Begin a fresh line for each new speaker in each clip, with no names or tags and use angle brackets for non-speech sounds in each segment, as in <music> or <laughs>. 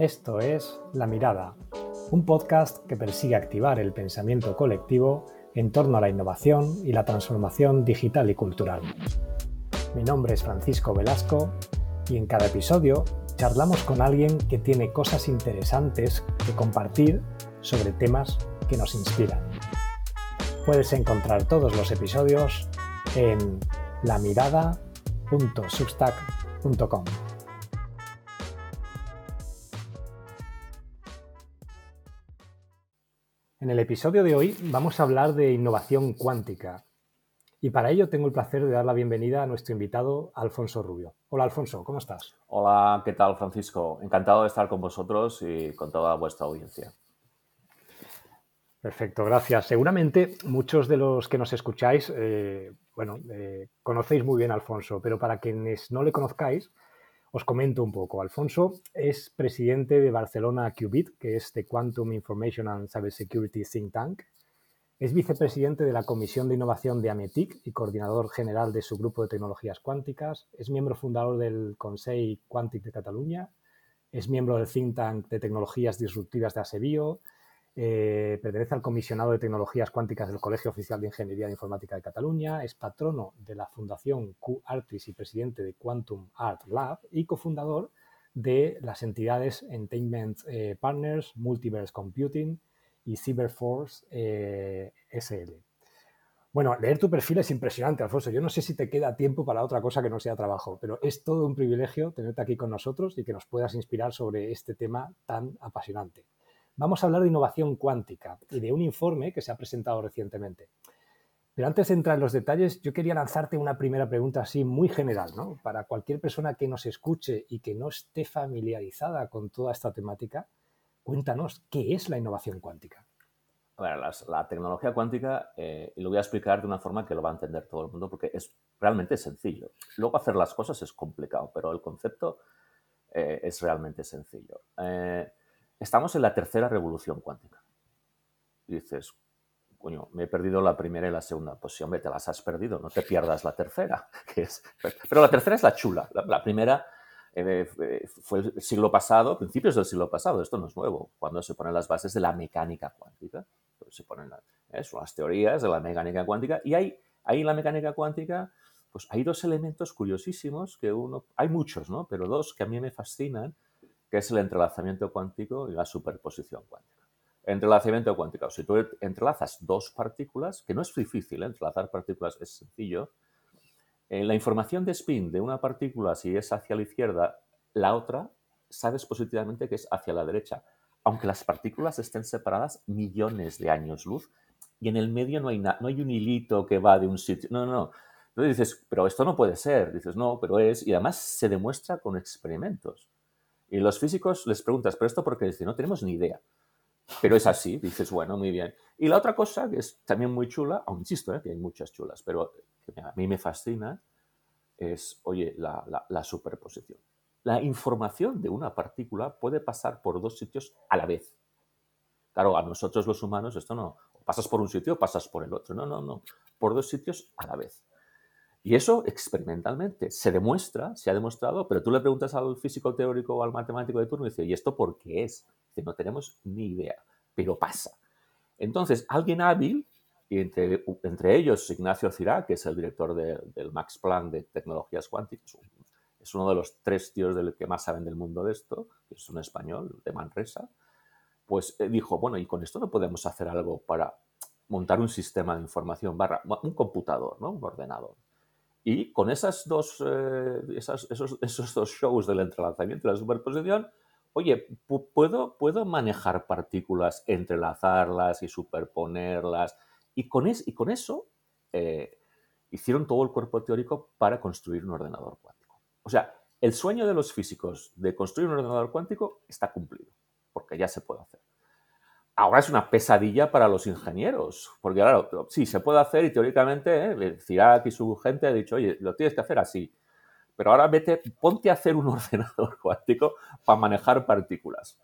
Esto es La Mirada, un podcast que persigue activar el pensamiento colectivo en torno a la innovación y la transformación digital y cultural. Mi nombre es Francisco Velasco y en cada episodio charlamos con alguien que tiene cosas interesantes que compartir sobre temas que nos inspiran. Puedes encontrar todos los episodios en lamirada.substack.com. En el episodio de hoy vamos a hablar de innovación cuántica. Y para ello tengo el placer de dar la bienvenida a nuestro invitado Alfonso Rubio. Hola Alfonso, ¿cómo estás?
Hola, ¿qué tal Francisco? Encantado de estar con vosotros y con toda vuestra audiencia.
Perfecto, gracias. Seguramente muchos de los que nos escucháis, eh, bueno, eh, conocéis muy bien a Alfonso, pero para quienes no le conozcáis, os comento un poco. Alfonso es presidente de Barcelona Qubit, que es de Quantum Information and Cybersecurity Think Tank. Es vicepresidente de la Comisión de Innovación de AMETIC y coordinador general de su grupo de tecnologías cuánticas. Es miembro fundador del Consejo Quantic de Cataluña. Es miembro del Think Tank de Tecnologías Disruptivas de ASEBIO eh, pertenece al Comisionado de Tecnologías Cuánticas del Colegio Oficial de Ingeniería e Informática de Cataluña, es patrono de la Fundación Q-Artis y presidente de Quantum Art Lab y cofundador de las entidades Entertainment eh, Partners, Multiverse Computing y Cyberforce eh, SL. Bueno, leer tu perfil es impresionante, Alfonso. Yo no sé si te queda tiempo para otra cosa que no sea trabajo, pero es todo un privilegio tenerte aquí con nosotros y que nos puedas inspirar sobre este tema tan apasionante vamos a hablar de innovación cuántica y de un informe que se ha presentado recientemente. Pero antes de entrar en los detalles, yo quería lanzarte una primera pregunta así muy general, ¿no? Para cualquier persona que nos escuche y que no esté familiarizada con toda esta temática, cuéntanos, ¿qué es la innovación cuántica?
La, tecnología cuántica, eh, y lo voy a explicar de una forma que lo va a entender todo el mundo, porque es realmente sencillo. Luego hacer las cosas es complicado, pero el concepto eh, es realmente sencillo. Eh, Estamos en la tercera revolución cuántica. Y dices, coño, me he perdido la primera y la segunda. Pues sí, hombre, te las has perdido, no te pierdas la tercera. <laughs> Que es... Pero la tercera es la chula. La, primera eh, fue el siglo pasado, principios del siglo pasado, esto no es nuevo, cuando se ponen las bases de la mecánica cuántica. Pues se ponen eh, las teorías de la mecánica cuántica y hay, ahí en la mecánica cuántica pues hay dos elementos curiosísimos que uno, hay muchos, ¿no? Pero dos que a mí me fascinan que es el entrelazamiento cuántico y la superposición cuántica. Entrelazamiento cuántico. Si tú entrelazas dos partículas, que no es difícil, ¿eh? entrelazar partículas es sencillo, en la información de spin de una partícula, si es hacia la izquierda, la otra, sabes positivamente que es hacia la derecha, aunque las partículas estén separadas millones de años luz y en el medio no hay, no hay un hilito que va de un sitio. No, no, no. Entonces dices, pero esto no puede ser. Dices, no, pero es. Y además se demuestra con experimentos. Y los físicos les preguntas, ¿pero esto por qué? Dicen, no tenemos ni idea. Pero es así, dices, bueno, muy bien. Y la otra cosa que es también muy chula, aún insisto, ¿eh? que hay muchas chulas, pero que a mí me fascina, es, oye, la, la, superposición. La información de una partícula puede pasar por dos sitios a la vez. Claro, a nosotros los humanos esto no, pasas por un sitio pasas por el otro. No, no, no, por dos sitios a la vez. Y eso experimentalmente se demuestra, se ha demostrado, pero tú le preguntas al físico teórico o al matemático de turno y dice, ¿y esto por qué es? Dice, no tenemos ni idea, pero pasa. Entonces, alguien hábil, y entre, ellos Ignacio Cirac, que es el director del Max Planck de Tecnologías Cuánticas, es uno de los tres tíos del que más saben del mundo de esto, que es un español de Manresa, pues eh, dijo, bueno, y con esto no podemos hacer algo para montar un sistema de información barra, un computador, ¿no? Un ordenador y con esas dos, eh, esos, esos, dos shows del entrelazamiento y la superposición, oye, ¿puedo, puedo manejar partículas, entrelazarlas y superponerlas. Y con, es, y con eso eh, hicieron todo el cuerpo teórico para construir un ordenador cuántico. O sea, el sueño de los físicos de construir un ordenador cuántico está cumplido, porque ya se puede hacer ahora es una pesadilla para los ingenieros, porque claro, sí, se puede hacer y teóricamente eh, Cirac y su gente ha dicho, oye, lo tienes que hacer así, pero ahora vete, ponte a hacer un <laughs> ordenador cuántico para manejar partículas.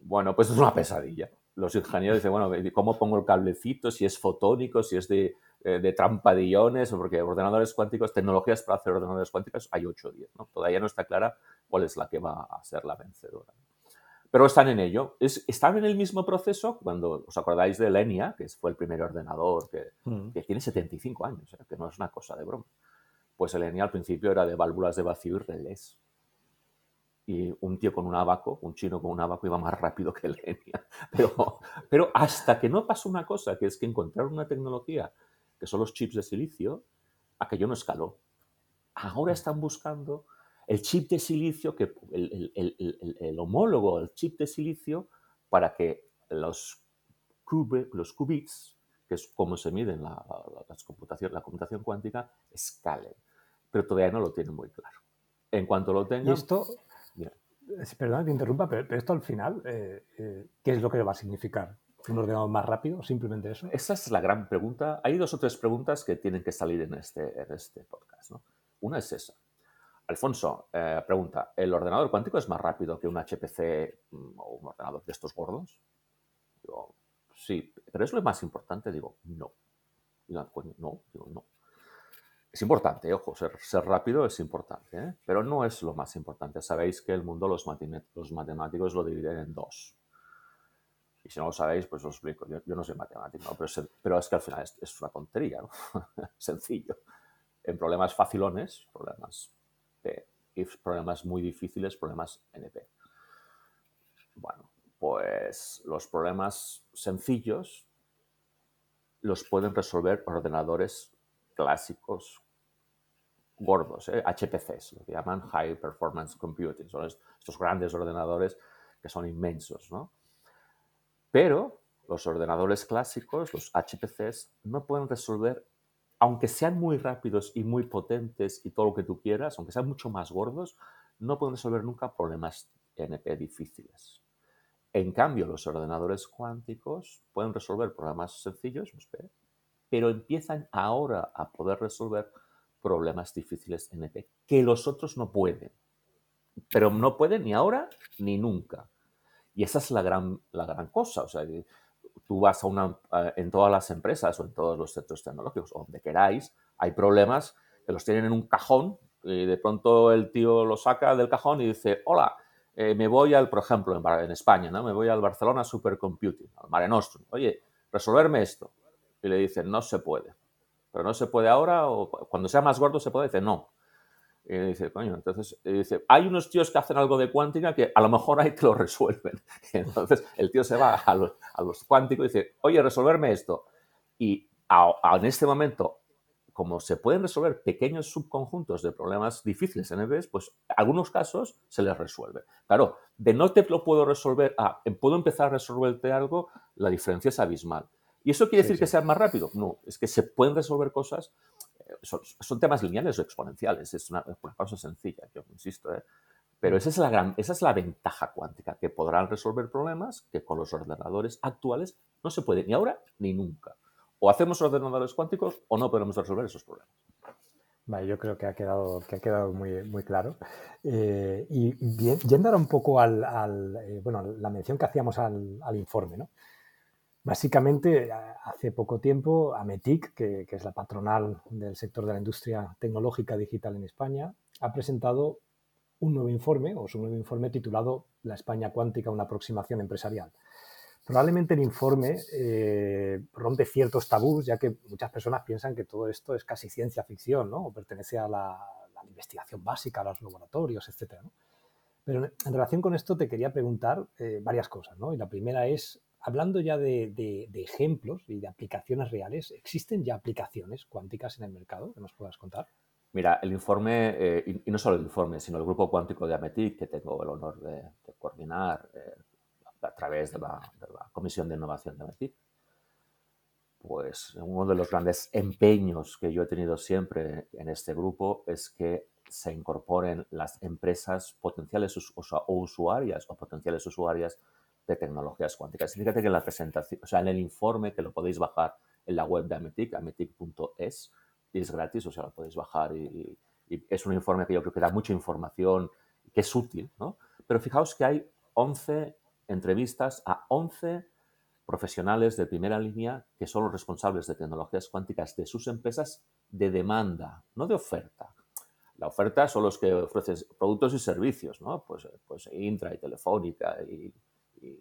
Bueno, pues es una pesadilla. Los ingenieros dicen, bueno, ¿cómo pongo el cablecito? Si es fotónico, si es de, eh, de trampa de iones, porque ordenadores cuánticos, tecnologías para hacer ordenadores cuánticos, hay 8 o 10, ¿no? Todavía no está clara cuál es la que va a ser la vencedora. Pero están en ello. Es, están en el mismo proceso cuando os acordáis de Lenia, que fue el primer ordenador que, mm. que tiene 75 años, ¿eh? que no es una cosa de broma. Pues el Lenia al principio era de válvulas de vacío y relés y un tío con un abaco, un chino con un abaco iba más rápido que Lenia. <laughs> Pero, pero hasta que no pasó una cosa, que es que encontraron una tecnología, que son los chips de silicio, aquello no escaló. Ahora están buscando el chip de silicio, que, el, el, el, homólogo, el chip de silicio, para que los, los qubits, que es como se miden la, la, computación, la computación cuántica, escalen. Pero todavía no lo tienen muy claro. En cuanto lo tengan...
esto, Perdón que interrumpa, pero, esto al final, eh, eh, ¿qué es lo que va a significar? ¿Un ordenador más rápido? ¿Simplemente eso?
Esa es la gran pregunta. Hay dos o tres preguntas que tienen que salir en este, en este podcast. Una es esa. Alfonso eh, pregunta, ¿el ordenador cuántico es más rápido que un HPC mm, o un ordenador de estos gordos? Digo, sí, pero es lo más importante. Digo, no. No, digo, no. Es importante, ojo, ser, rápido es importante, ¿eh? pero no es lo más importante. Sabéis que el mundo los, matemáticos lo dividen en dos. Y si no lo sabéis, pues os explico. Yo, no soy matemático, pero, es, pero, es, que al final es, una tontería, ¿no? <laughs> sencillo. En problemas facilones, problemas P, y problemas muy difíciles, problemas NP. Bueno, pues los problemas sencillos los pueden resolver ordenadores clásicos gordos, ¿eh? HPCs, lo que llaman High Performance Computing, son estos grandes ordenadores que son inmensos, ¿no? Pero los ordenadores clásicos, los HPCs, no pueden resolver, aunque sean muy rápidos y muy potentes y todo lo que tú quieras, aunque sean mucho más gordos, no pueden resolver nunca problemas NP difíciles. En cambio, los ordenadores cuánticos pueden resolver problemas sencillos, pero empiezan ahora a poder resolver problemas difíciles NP, que los otros no pueden. Pero no pueden ni ahora ni nunca. Y esa es la gran, la gran cosa. O sea, tú vas a una, en todas las empresas o en todos los centros tecnológicos, o donde queráis, hay problemas que los tienen en un cajón y de pronto el tío lo saca del cajón y dice, hola, eh, me voy al, por ejemplo, en, España, ¿no? Me voy al Barcelona Supercomputing, al Mare Nostrum. Oye, resolverme esto. Y le dicen, no se puede pero no se puede ahora o cuando sea más gordo se puede, dice no. Y dice, coño, entonces dice, hay unos tíos que hacen algo de cuántica que a lo mejor ahí te lo resuelven. <laughs> entonces el tío se va a los, a los, cuánticos y dice, oye, resolverme esto. Y en este momento, como se pueden resolver pequeños subconjuntos de problemas difíciles en EBS, pues algunos casos se les resuelve. Claro, de no te lo puedo resolver a puedo empezar a resolverte algo, la diferencia es abismal. ¿Y eso quiere decir que sea más rápido? No, es que se pueden resolver cosas, eh, son, temas lineales o exponenciales, es una, cosa sencilla, yo insisto. ¿eh? Pero esa es, la gran, esa es la ventaja cuántica, que podrán resolver problemas que con los ordenadores actuales no se puede ni ahora ni nunca. O hacemos ordenadores cuánticos o no podemos resolver esos problemas.
Vale, yo creo que ha quedado, que ha quedado muy, muy claro. Eh, y yendo ahora un poco al, al bueno, la mención que hacíamos al, al informe, ¿no? Básicamente, hace poco tiempo, AMETIC, que, es la patronal del sector de la industria tecnológica digital en España, ha presentado un nuevo informe, o su nuevo informe titulado La España cuántica, una aproximación empresarial. Probablemente el informe eh, rompe ciertos tabús, ya que muchas personas piensan que todo esto es casi ciencia ficción, ¿no? O pertenece a la, investigación básica, a los laboratorios, etc. Pero en relación con esto te quería preguntar eh, varias cosas, ¿no? Y la primera es, hablando ya de, ejemplos y de aplicaciones reales, ¿existen ya aplicaciones cuánticas en el mercado que nos puedas contar?
Mira, el informe, eh, y, no solo el informe, sino el grupo cuántico de Ametic, que tengo el honor de, coordinar eh, a través de la, Comisión de Innovación de Ametic, pues uno de los grandes empeños que yo he tenido siempre en este grupo es que se incorporen las empresas potenciales o usuarias o potenciales usuarias de tecnologías cuánticas. Fíjate que en la presentación, o sea, en el informe que lo podéis bajar en la web de Ametic, ametic.es, y es gratis, o sea, lo podéis bajar y, es un informe que yo creo que da mucha información, que es útil, ¿no? Pero fijaos que hay 11 entrevistas a 11 profesionales de primera línea que son los responsables de tecnologías cuánticas de sus empresas de demanda, no de oferta. La oferta son los que ofrecen productos y servicios, ¿no? Pues, pues Intra y Telefónica y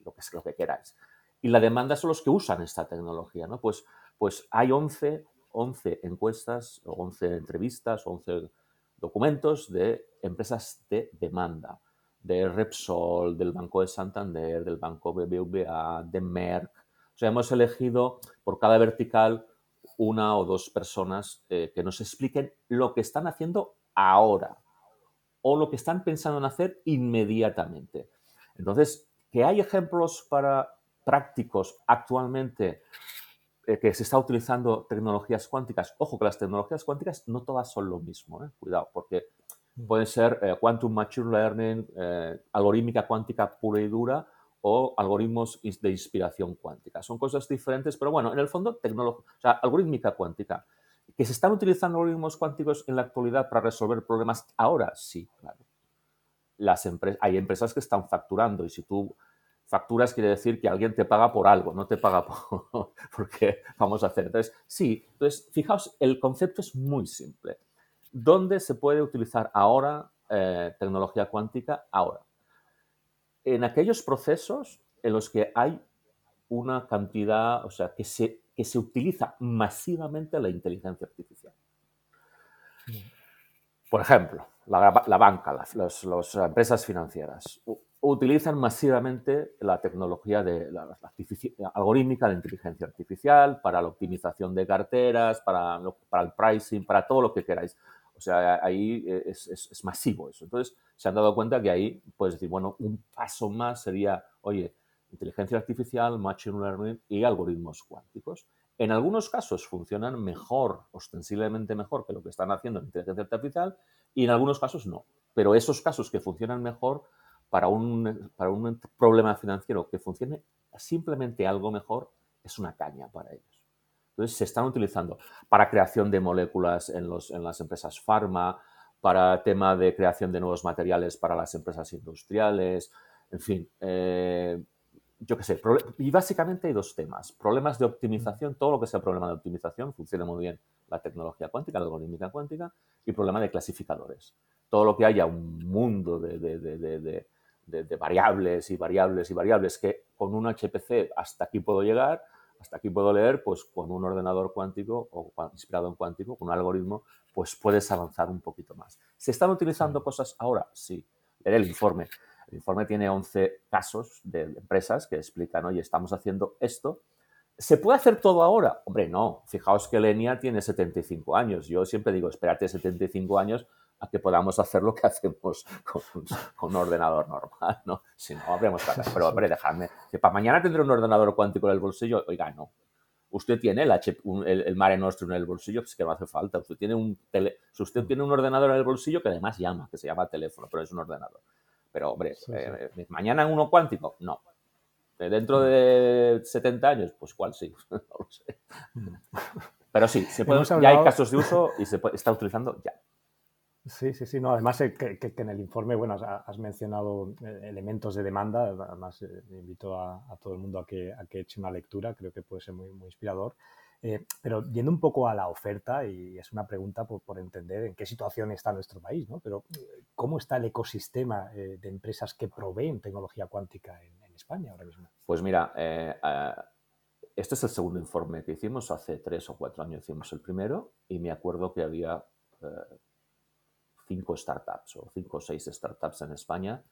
lo, que, lo que queráis. Y la demanda son los que usan esta tecnología, ¿no? Pues, pues hay 11, 11 encuestas, o 11 entrevistas, 11 documentos de empresas de demanda, de Repsol, del Banco de Santander, del Banco BBVA, de Merck. O sea, hemos elegido por cada vertical una o dos personas eh, que nos expliquen lo que están haciendo ahora o lo que están pensando en hacer inmediatamente. Entonces, que hay ejemplos para prácticos actualmente eh, que se está utilizando tecnologías cuánticas. Ojo que las tecnologías cuánticas no todas son lo mismo, ¿eh? cuidado, porque mm. pueden ser quantum machine learning, algorítmica cuántica pura y dura o algoritmos de inspiración cuántica. Son cosas diferentes, pero bueno, en el fondo, o sea, algorítmica cuántica. ¿Que se están utilizando algoritmos cuánticos en la actualidad para resolver problemas ahora? Sí, claro. Las hay empresas que están facturando y si tú facturas quiere decir que alguien te paga por algo, no te paga <laughs> por porque vamos a hacer. Entonces, sí, entonces, fijaos, el concepto es muy simple. ¿Dónde se puede utilizar ahora eh, tecnología cuántica? Ahora en aquellos procesos en los que hay una cantidad, o sea, que se, que se utiliza masivamente la inteligencia artificial. Por ejemplo, la, banca, las, empresas financieras utilizan masivamente la tecnología de la, algorítmica de inteligencia artificial para la optimización de carteras, para, para el pricing, para todo lo que queráis. O sea, ahí es, es, masivo eso. Entonces, se han dado cuenta que ahí puedes decir, bueno, un paso más sería, oye, inteligencia artificial, machine learning y algoritmos cuánticos. En algunos casos funcionan mejor, ostensiblemente mejor que lo que están haciendo en inteligencia artificial y en algunos casos no. Pero esos casos que funcionan mejor para un, para un problema financiero que funcione simplemente algo mejor es una caña para ellos. Entonces, se están utilizando para creación de moléculas en, los, en las empresas farma, para tema de creación de nuevos materiales para las empresas industriales, en fin, eh, yo qué sé. Y básicamente hay dos temas. Problemas de optimización, todo lo que sea problema de optimización, funciona muy bien la tecnología cuántica, la algorítmica cuántica, y problema de clasificadores. Todo lo que haya un mundo de, de variables y variables y variables que con un HPC hasta aquí puedo llegar, hasta aquí puedo leer, pues con un ordenador cuántico o inspirado en cuántico, con un algoritmo, pues puedes avanzar un poquito más. ¿Se están utilizando cosas ahora? Sí. Leer el informe. El informe tiene 11 casos de empresas que explican, oye, estamos haciendo esto. ¿Se puede hacer todo ahora? Hombre, no. Fijaos que Lenia tiene 75 años. Yo siempre digo, espérate 75 años a que podamos hacer lo que <laughs> hacemos con, un ordenador normal, ¿no? Si no, habremos Pero, hombre, dejadme, que para mañana tendré un ordenador cuántico en el bolsillo. Oiga, no. Usted tiene el, el, Mare Nostrum en el bolsillo, pues que no hace falta. Usted tiene un usted tiene un ordenador en el bolsillo que además llama, que se llama teléfono, pero es un ordenador. Pero, hombre, eh, ¿mañana uno cuántico? No. ¿Dentro de 70 años? Pues cuál sí, <laughs> no lo sé. Mm. Pero sí, se puede, ya hay casos de uso y se está utilizando ya.
Sí, sí, sí. No, además eh, que, en el informe, bueno, has mencionado eh, elementos de demanda. Además, eh, invito a, todo el mundo a que, a que eche una lectura. Creo que puede ser muy, muy inspirador. Pero yendo un poco a la oferta, y es una pregunta por, por, entender en qué situación está nuestro país, ¿no? Pero ¿cómo está el ecosistema de empresas que proveen tecnología cuántica en, España ahora mismo?
Pues mira, este es el segundo informe que hicimos. Hace tres o cuatro años hicimos el primero y me acuerdo que había cinco startups o cinco o seis startups en España,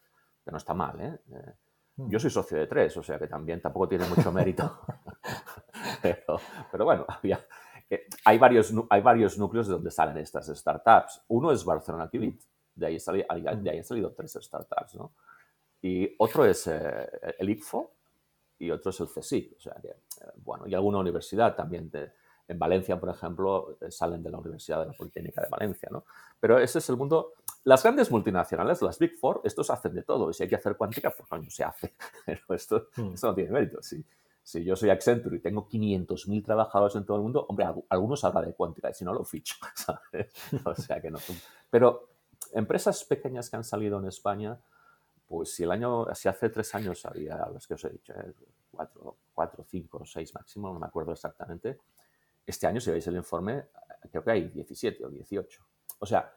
que no está mal, ¿eh? eh hmm. yo soy socio de tres, o sea que también tampoco tiene mucho mérito. <laughs> pero, bueno, eh, hay, varios, hay varios núcleos de donde salen estas startups. Uno es Barcelona Qubit, de ahí, de ahí han salido tres startups, ¿no? Y otro es eh, el ICFO y otro es el CSIC, o sea que, bueno, y alguna universidad también de, en Valencia, por ejemplo, eh, salen de la Universidad de la Politécnica de Valencia, ¿no? Pero ese es el mundo. Las grandes multinacionales, las Big Four, estos hacen de todo. Y si hay que hacer cuántica, pues no se hace. <laughs> Pero esto, hmm. esto no tiene mérito. Si, si yo soy Accenture y tengo 500.000 trabajadores en todo el mundo, hombre, algunos hablan de cuántica y si no lo ficho, <laughs> ¿sabes? O sea que no. Pero empresas pequeñas que han salido en España, pues si el año, si hace tres años había las que os he dicho, ¿eh? cuatro, cuatro, cinco, seis máximo, no me acuerdo exactamente, este año, si veis el informe, creo que hay 17 o 18. O sea,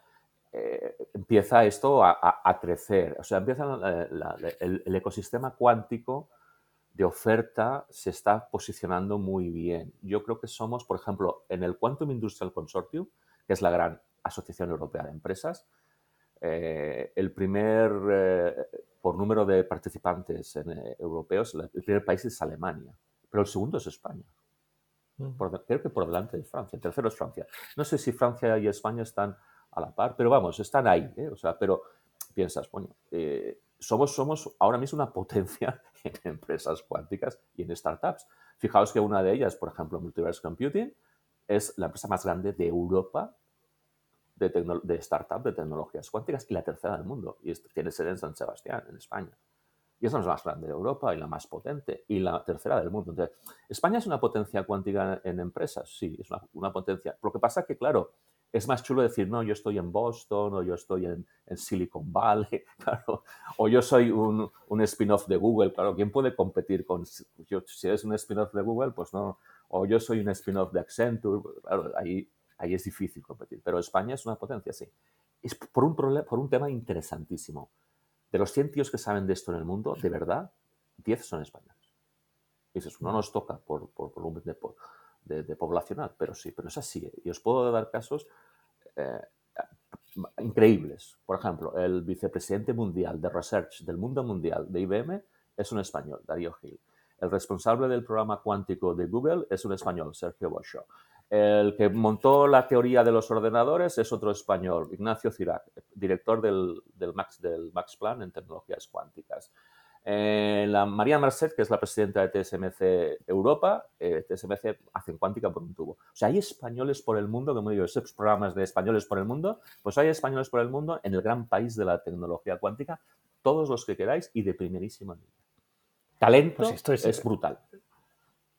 eh, empieza esto a, crecer. O sea, empieza el, ecosistema cuántico de oferta se está posicionando muy bien. Yo creo que somos, por ejemplo, en el Quantum Industrial Consortium, que es la gran asociación europea de empresas, eh, el primer, eh, por número de participantes eh, europeos, el primer país es Alemania, pero el segundo es España. Mm. creo que por delante de Francia. El tercero es Francia. No sé si Francia y España están a la par, pero vamos, están ahí. O sea, pero piensas, bueno, somos, somos ahora mismo una <laughs> potencia en empresas cuánticas y en startups. Fijaos que una de ellas, por ejemplo, Multiverse Computing, es la empresa más grande de Europa de, de startup de tecnologías cuánticas y la tercera del mundo. Y tiene sede en San Sebastián, en España. Y es la más grande de Europa y la más potente y la tercera del mundo. Entonces, ¿España es una potencia cuántica en empresas? Sí, es una, una potencia. Lo que pasa es que, claro, es más chulo decir, no, yo estoy en Boston o yo estoy en, Silicon Valley, <laughs> claro, o yo soy un, un spin-off de Google, claro, ¿quién puede competir con, yo, si eres un spin-off de Google, pues no, o yo soy un spin-off de Accenture, claro, ahí, ahí es difícil competir, pero España es una potencia, sí. Es por un, por un tema interesantísimo. De los 100 tíos que saben de esto en el mundo, de verdad, 10 son españoles. Eso no nos toca por, por volumen de, de, poblacional, pero sí, pero es así. Y os puedo dar casos eh, increíbles. Por ejemplo, el vicepresidente mundial de Research del mundo mundial de IBM es un español, Darío Gil. El responsable del programa cuántico de Google es un español, Sergio Boschó. El que montó la teoría de los ordenadores es otro español, Ignacio Cirac, director del, del, Max, del Max Plan en tecnologías cuánticas. Eh, la María Merced, que es la presidenta de TSMC Europa, eh, TSMC hace cuántica por un tubo. O sea, hay españoles por el mundo, como digo, esos programas de españoles por el mundo, pues hay españoles por el mundo en el gran país de la tecnología cuántica, todos los que queráis y de primerísima línea. Talento pues esto es, brutal.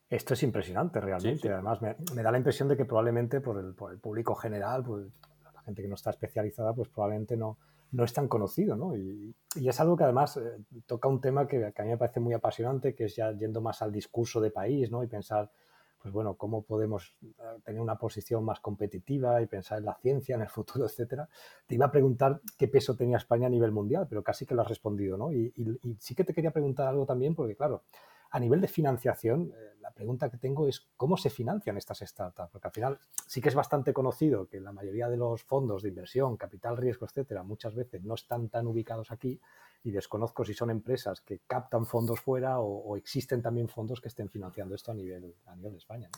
Esto es impresionante realmente. Además, me, da la impresión de que probablemente por el, por el público general, pues, la gente que no está especializada, pues probablemente no, no es tan conocido, ¿no? Y, es algo que además eh, toca un tema que, a mí me parece muy apasionante, que es ya yendo más al discurso de país, ¿no? Y pensar, pues bueno, cómo podemos eh, tener una posición más competitiva y pensar en la ciencia, en el futuro, <laughs> etcétera. Te iba a preguntar qué peso tenía España a nivel mundial, pero casi que lo has respondido, ¿no? Y, y sí que te quería preguntar algo también, porque claro, a nivel de financiación, eh, la pregunta que tengo es cómo se financian estas startups, porque al final sí que es bastante conocido que la mayoría de los fondos de inversión, capital riesgo, etcétera, muchas veces no están tan ubicados aquí y desconozco si son empresas que captan fondos fuera o, existen también fondos que estén financiando esto a nivel, a nivel de España.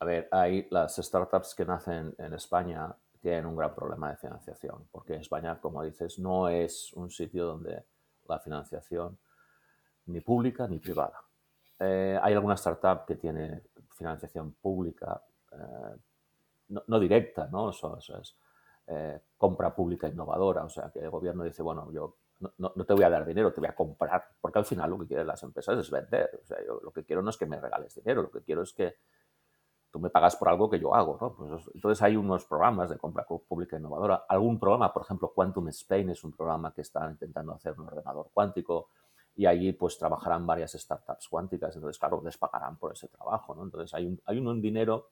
A ver, hay las startups que nacen en España tienen un gran problema de financiación, porque España, como dices, no es un sitio donde la financiación ni pública ni privada eh, hay alguna startup que tiene financiación pública, eh, no, directa, ¿no? Eso, es eh, compra pública innovadora, o sea, que el gobierno dice, bueno, yo no, te voy a dar dinero, te voy a comprar, porque al final lo que quieren las empresas es vender, o sea, yo lo que quiero no es que me regales dinero, lo que quiero es que tú me pagas por algo que yo hago, ¿no? Pues, entonces hay unos programas de compra pública innovadora, algún programa, por ejemplo, Quantum Spain es un programa que está intentando hacer un ordenador cuántico, y allí pues trabajarán varias startups cuánticas, entonces claro, les pagarán por ese trabajo, ¿no? Entonces hay un, hay un dinero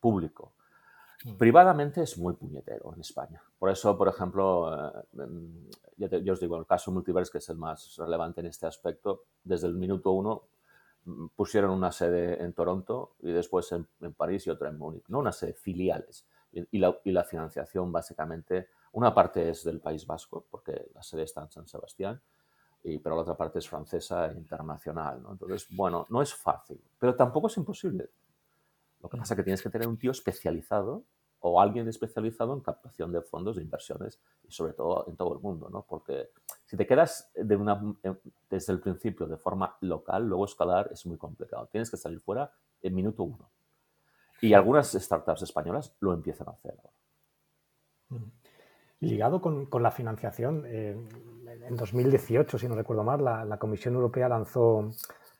público. Mm. Privadamente es muy puñetero en España. Por eso, por ejemplo, eh, em, yo, os digo, el caso Multiverse, que es el más relevante en este aspecto, desde el minuto uno mm, pusieron una sede en Toronto y después en, París y otra en Múnich, ¿no? Una sede filiales. Y, la, y, la, financiación básicamente, una parte es del País Vasco, porque la sede está en San Sebastián, pero la otra parte es francesa e internacional. ¿no? Entonces, bueno, no es fácil, pero tampoco es imposible. Lo que pasa es que tienes que tener un tío especializado o alguien especializado en captación de fondos de inversiones y sobre todo en todo el mundo, ¿no? Porque si te quedas una, desde el principio de forma local, luego escalar es muy complicado. Tienes que salir fuera en minuto uno. Y algunas startups españolas lo empiezan a hacer ahora.
Ligado con, con la financiación, eh, en 2018, si no recuerdo mal, la, Comisión Europea lanzó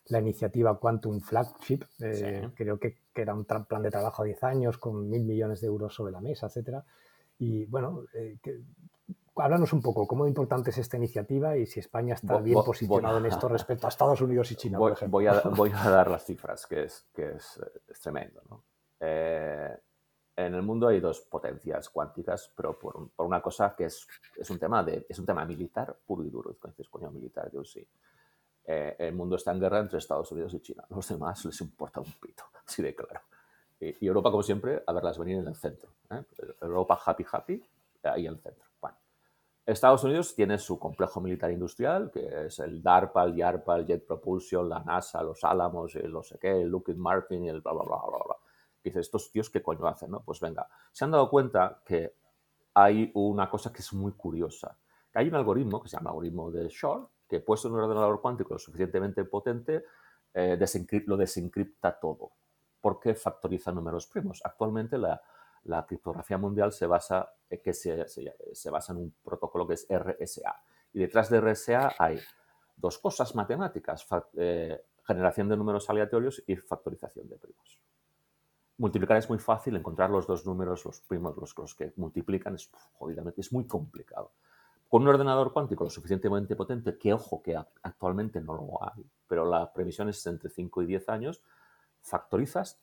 la iniciativa Quantum Flagship. Eh, creo que, que, era un plan de trabajo a 10 años con mil millones de euros sobre la mesa, etcétera. Y bueno, eh, háblanos un poco, ¿cómo importante es esta iniciativa y si España está bien posicionado en esto <laughs> respecto a Estados Unidos y China,
voy,
por ejemplo?
Voy a, <laughs> dar las cifras, que es, que es, es tremendo. ¿no? Eh, en el mundo hay dos potencias cuánticas, pero por, por una cosa que es, es, un tema de, es un tema militar puro y duro. Dices, coño, militar, yo sí. eh, el mundo está en guerra entre Estados Unidos y China. los demás les importa un pito, así de claro. Y, Europa, como siempre, a verlas venir en el centro. ¿eh? Europa happy, happy, ahí en el centro. Bueno. Estados Unidos tiene su complejo militar industrial, que es el DARPA, el YARPA, el Jet Propulsion, la NASA, los Álamos, el no sé qué, el Lockheed Martin y el bla, bla, bla, bla, bla. Dice, estos tíos, ¿qué coño hacen? No? Pues venga, se han dado cuenta que hay una cosa que es muy curiosa. Que hay un algoritmo que se llama algoritmo de Shor, que puesto en un ordenador cuántico lo suficientemente potente, eh, lo desencripta todo, porque factoriza números primos. Actualmente la, criptografía mundial se basa, eh, que se, se, basa en un protocolo que es RSA. Y detrás de RSA hay dos cosas matemáticas, eh, generación de números aleatorios y factorización de primos. Multiplicar es muy fácil, encontrar los dos números, los primos, los, que multiplican, es jodidamente, es muy complicado. Con un ordenador cuántico lo suficientemente potente, que ojo que actualmente no lo hay, pero la previsión es entre 5 y 10 años, factorizas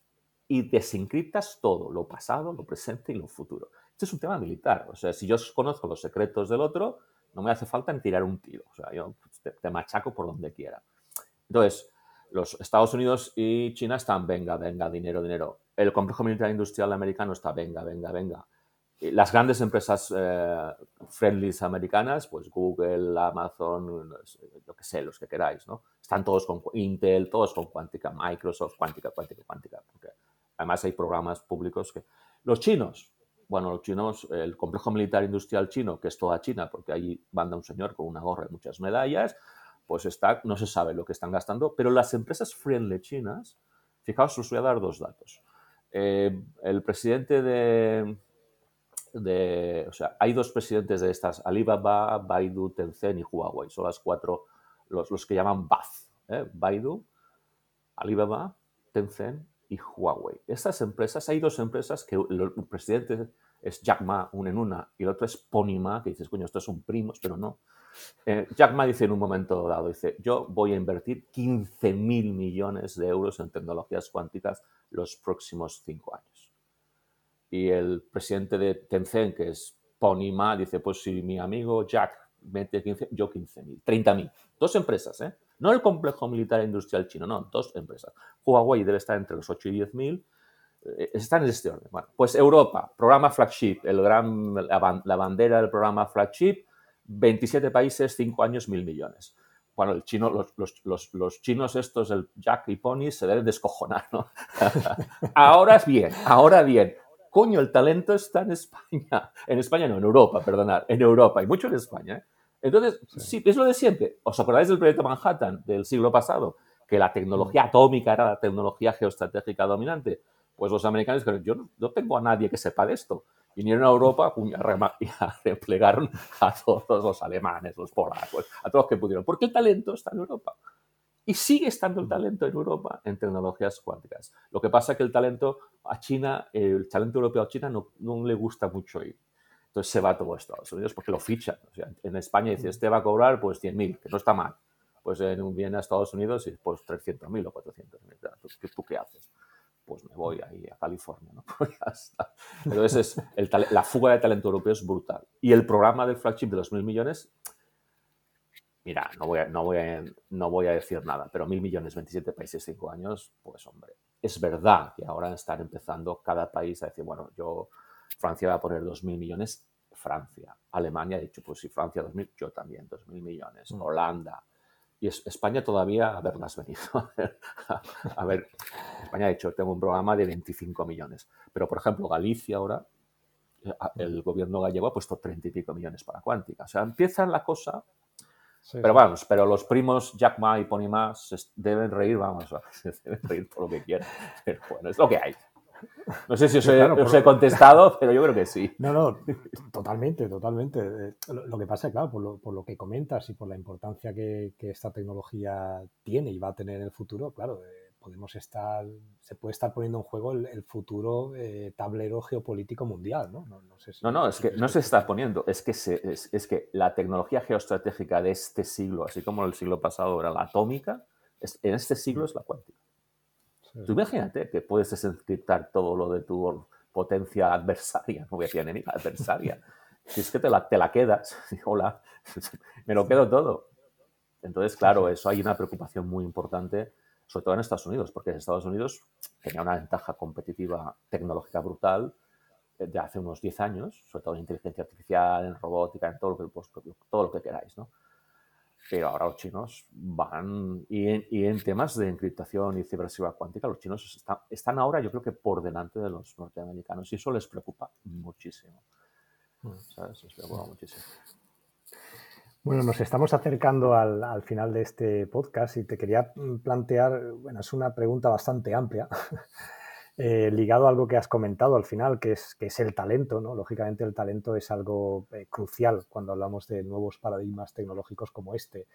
y desencriptas todo, lo pasado, lo presente y lo futuro. Este es un tema militar. O sea, si yo conozco los secretos del otro, no me hace falta en tirar un tiro. O sea, yo te, machaco por donde quiera. Entonces, los Estados Unidos y China están, venga, venga, dinero, dinero. El complejo militar industrial americano está, venga, venga, venga las grandes empresas eh, americanas, pues Google, Amazon, lo que sé, los que queráis, ¿no? Están todos con Intel, todos con cuántica, Microsoft, cuántica, cuántica, cuántica. Porque además hay programas públicos que... Los chinos, bueno, los chinos, el complejo militar industrial chino, que es toda China, porque ahí manda un señor con una gorra y muchas medallas, pues está, no se sabe lo que están gastando, pero las empresas friendly chinas, fijaos, os voy a dar dos datos. Eh, el presidente de, o sea, hay dos presidentes de estas, Alibaba, Baidu, Tencent y Huawei. Son las cuatro, los, los que llaman BAZ. ¿eh? Baidu, Alibaba, Tencent y Huawei. Estas empresas, hay dos empresas que el, presidente es Jack Ma, una en una, y el otro es Pony Ma, que dices, coño, estos son primos, pero no. Eh, Jack Ma dice en un momento dado, dice, yo voy a invertir 15 mil millones de euros en tecnologías cuánticas los próximos cinco años. Y el presidente de Tencent, que es Pony Ma, dice, pues si mi amigo Jack mete 15, yo 15.000, 30.000. Dos empresas, ¿eh? No el complejo militar industrial chino, no, dos empresas. Huawei debe estar entre los 8 y 10.000. Eh, está en este orden. Bueno, pues Europa, programa flagship, el gran, la, bandera del programa flagship, 27 países, 5 años, 1.000 millones bueno, el chino, los, los, los, chinos estos, el Jack y Pony, se deben descojonar, ¿no? <laughs> ahora es bien, ahora bien coño, el talento está en España. En España no, en Europa, perdonad, en Europa, y mucho en España. ¿eh? Entonces, sí. es lo de siempre. ¿Os acordáis del proyecto Manhattan del siglo pasado? Que la tecnología atómica era la tecnología geoestratégica dominante. Pues los americanos dijeron, yo no, tengo a nadie que sepa de esto. Vinieron a Europa <laughs> y replegaron a todos los alemanes, los polacos, a todos los que pudieron. Porque el talento está en Europa. Y sigue estando el talento en Europa en tecnologías cuánticas. Lo que pasa es que el talento a China, el talento europeo a China no, no le gusta mucho ir. Entonces se va todo a Estados Unidos porque lo fichan. O sea, en España dice, este va a cobrar pues 100.000, que no está mal. Pues en, viene a Estados Unidos y pues 300.000 o 400.000. ¿Tú, ¿Tú qué haces? Pues me voy ahí a California, ¿no? <laughs> Pues ya está. Entonces es, la fuga de talento europeo es brutal. Y el programa del flagship de los mil millones mira, no voy, a, no, voy no voy a decir nada, pero mil millones, 27 países, 5 años, pues hombre, es verdad que ahora están empezando cada país a decir, bueno, yo, Francia va a poner dos mil millones, Francia, Alemania ha dicho, pues si Francia dos mil, yo también, dos mil millones, mm. Holanda, y España todavía, a ver, las venido. <laughs> a ver, España ha dicho, tengo un programa de 25 millones, pero por ejemplo, Galicia ahora, eh, el gobierno gallego ha puesto 30 y pico millones para cuántica. O sea, empieza la cosa pero vamos, pero los primos Jack Ma y Pony Ma deben reír, vamos, <laughs> deben reír por lo que quieran. Pero bueno, es lo que hay. No sé si os, he, contestado, <laughs> pero yo creo que sí.
No, no, totalmente, totalmente. Eh, lo que pasa, claro, por lo, por lo que comentas y por la importancia que, que, esta tecnología tiene y va a tener en el futuro, claro, eh, podemos estar, se puede estar poniendo en juego el, futuro eh, tablero geopolítico mundial, ¿no?
No, no, no, es que no se está poniendo, es que, es, que la tecnología geoestratégica de este siglo, así como el siglo pasado era la atómica, en este siglo es la cuántica. Tú imagínate que puedes desencriptar todo lo de tu potencia adversaria, no voy a decir enemiga, adversaria. <laughs> si es que te la, te la quedas, <laughs> hola, <laughs> me lo quedo todo. Entonces, claro, eso hay una preocupación muy importante, sobre todo en Estados Unidos, porque Estados Unidos tenía una ventaja competitiva tecnológica brutal eh, de hace unos 10 años, sobre todo en inteligencia artificial, en robótica, en todo lo que, pues, todo lo que queráis, ¿no? Pero ahora los chinos van, y en, temas de encriptación y ciberseguridad cuántica, los chinos están ahora yo creo que por delante de los norteamericanos y eso les preocupa muchísimo. Mm. ¿Sabes? Les preocupa muchísimo.
Bueno, nos estamos acercando al, final de este podcast y te quería plantear, bueno, es una pregunta bastante amplia, <laughs> eh, ligado a algo que has comentado al final, que es, que es el talento, ¿no? Lógicamente el talento es algo eh, crucial cuando hablamos de nuevos paradigmas tecnológicos como este.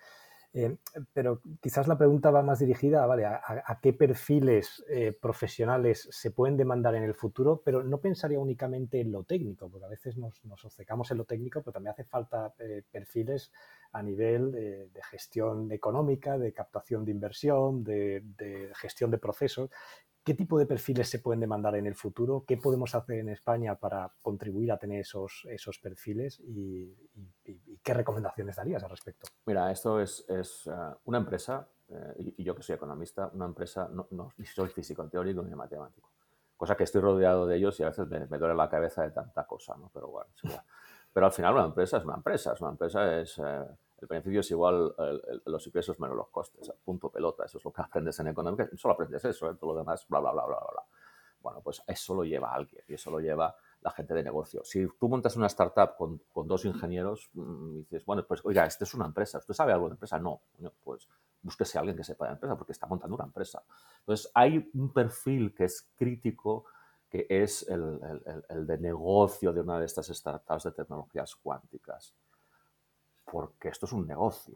Eh, pero quizás la pregunta va más dirigida ¿vale? a, qué perfiles profesionales se pueden demandar en el futuro, pero no pensaría únicamente en lo técnico, porque a veces nos, nos obcecamos en lo técnico, pero también hace falta perfiles a nivel de, gestión económica, de captación de inversión, de, de, gestión de procesos. ¿Qué tipo de perfiles se pueden demandar en el futuro? ¿Qué podemos hacer en España para contribuir a tener esos, esos perfiles? ¿Y, qué recomendaciones darías al respecto?
Mira, esto es, es eh, una empresa, eh, y, yo que soy economista, una empresa, no, no, ni soy físico teórico ni matemático, cosa que estoy rodeado de ellos y a veces me, duele la cabeza de tanta cosa, ¿no? Pero bueno, <laughs> pero al final una empresa es una empresa, es una empresa, es... Eh, el beneficio es igual los ingresos menos los costes, punto pelota, eso es lo que aprendes en económica, solo aprendes eso, ¿eh? todo lo demás, bla, bla, bla, bla, bla. Bueno, pues eso lo lleva alguien y eso lo lleva la gente de negocio. Si tú montas una startup con, con dos ingenieros mm, y dices, bueno, pues oiga, esta es una empresa, ¿usted sabe algo de empresa? No, pues búsquese a alguien que sepa de empresa porque está montando una empresa. Entonces, hay un perfil que es crítico que es el de negocio de una de estas startups de tecnologías cuánticas porque esto es un negocio,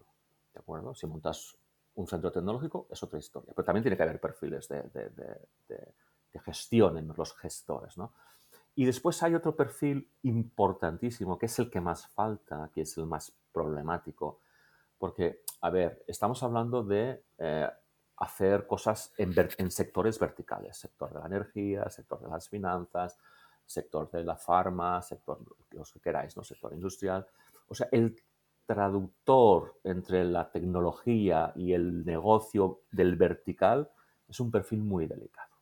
¿de acuerdo? Si montas un centro tecnológico es otra historia, pero también tiene que haber perfiles de, de, gestión en los gestores, ¿no? Y después hay otro perfil importantísimo, que es el que más falta, que es el más problemático, porque, a ver, estamos hablando de eh, hacer cosas en, sectores verticales, sector de la energía, sector de las finanzas, sector de la farma, sector, los que queráis, ¿no? Sector industrial. O sea, el traductor entre la tecnología y el negocio del vertical es un perfil muy delicado.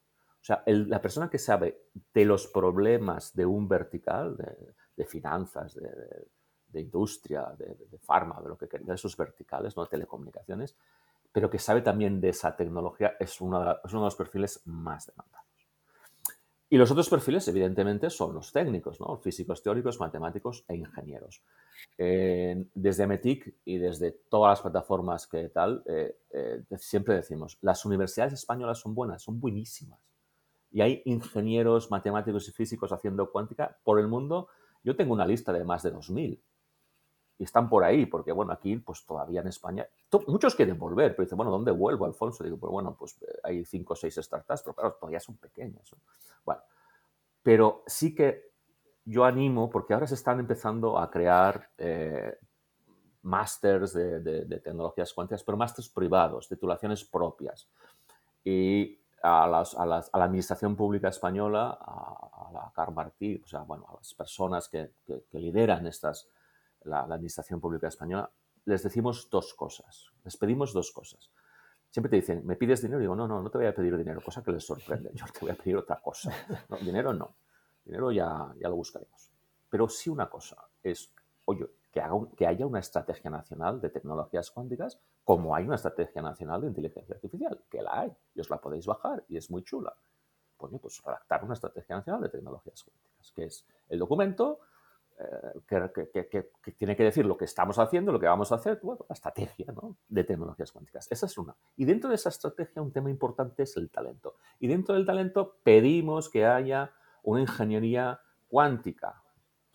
O sea, la persona que sabe de los problemas de un vertical, de, finanzas, de, industria, de, de farma, de lo que quería, de esos verticales, no telecomunicaciones, pero que sabe también de esa tecnología, es uno de los perfiles más demandados. Y los otros perfiles, evidentemente, son los técnicos, ¿no? físicos teóricos, matemáticos e ingenieros. desde METIC y desde todas las plataformas que tal, eh, eh, siempre decimos, las universidades españolas son buenas, son buenísimas. Y hay ingenieros, matemáticos y físicos haciendo cuántica por el mundo. Yo tengo una lista de más de 2.000 y están por ahí, porque bueno, aquí pues todavía en España, muchos quieren volver, pero dicen, bueno, ¿dónde vuelvo, Alfonso? Digo, pues bueno, pues eh, hay cinco o seis startups, pero claro, todavía son pequeñas. Bueno, pero sí que yo animo, porque ahora se están empezando a crear eh, másters de, tecnologías cuánticas, pero másters privados, titulaciones propias. Y a, la administración pública española, a, la CAR Martí, o sea, bueno, a las personas que lideran estas la, Administración Pública Española, les decimos dos cosas, les pedimos dos cosas. Siempre te dicen, ¿me pides dinero? Y digo, no, no, no te voy a pedir dinero, cosa que les sorprende. Yo te voy a pedir otra cosa. dinero no. Dinero ya, ya lo buscaremos. Pero sí una cosa, es, oye, que, haga que haya una estrategia nacional de tecnologías cuánticas como hay una estrategia nacional de inteligencia artificial, que la hay, y os la podéis bajar y es muy chula. Pues, pues redactar una estrategia nacional de tecnologías cuánticas, que es el documento que, tiene que decir lo que estamos haciendo, lo que vamos a hacer, bueno, la estrategia de tecnologías cuánticas. Esa es una. Y dentro de esa estrategia un tema importante es el talento. Y dentro del talento pedimos que haya una ingeniería cuántica.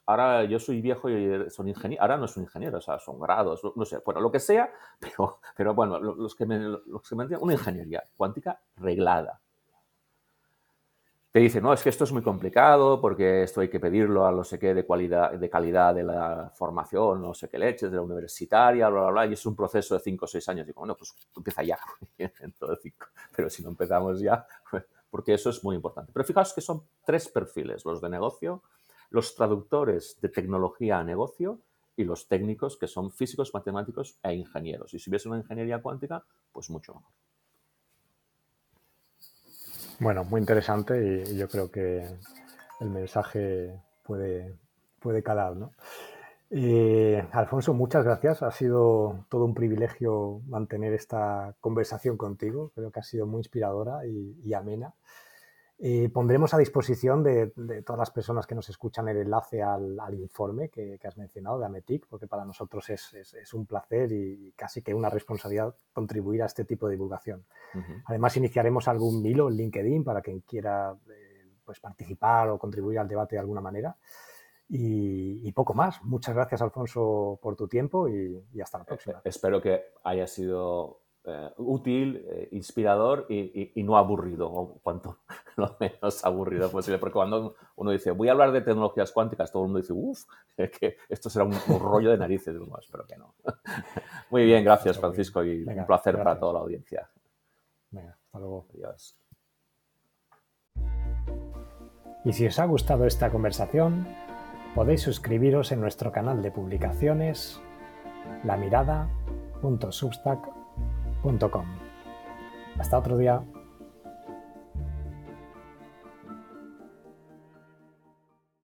Ahora yo soy viejo y son ingenieros, ahora no son ingenieros, o sea, son grados, no sé, bueno, lo que sea, <laughs> pero, pero bueno, los que me, los que me entienden, una ingeniería cuántica reglada, te dicen, no, es que esto es muy complicado porque esto hay que pedirlo a no sé qué de, cualidad, de calidad de la formación, no sé qué leches, de la universitaria, bla, bla, bla, y es un proceso de cinco o seis años. Digo, bueno, pues empieza ya, <laughs> dentro de cinco. Pero si no empezamos ya, <laughs> porque eso es muy importante. Pero fijaos que son tres perfiles, los de negocio, los traductores de tecnología a negocio y los técnicos que son físicos, matemáticos e ingenieros. Y si hubiese una ingeniería cuántica, pues mucho mejor.
Bueno, muy interesante y yo creo que el mensaje puede, puede calar, ¿no? Eh, Alfonso, muchas gracias. Ha sido todo un privilegio mantener esta conversación contigo. Creo que ha sido muy inspiradora y, amena. Eh, pondremos a disposición de, todas las personas que nos escuchan el enlace al, informe que, has mencionado de Ametic, porque para nosotros es, un placer y casi que una responsabilidad contribuir a este tipo de divulgación. Además, iniciaremos algún hilo en LinkedIn para quien quiera eh, pues, participar o contribuir al debate de alguna manera. Y, poco más. Muchas gracias, Alfonso, por tu tiempo y, hasta la eh, próxima.
espero que haya sido eh, útil, eh, inspirador y, no aburrido, o cuanto <laughs> lo menos aburrido posible. Porque cuando uno dice, voy a hablar de tecnologías cuánticas, todo el mundo dice, uff, que esto será un, rollo de narices. espero que no. <laughs> Muy bien, gracias, Francisco, y un placer para toda la audiencia.
Venga, hasta luego. Adiós. Y si os ha gustado esta conversación, podéis suscribiros en nuestro canal de publicaciones lamirada.substack.com. Hasta otro día.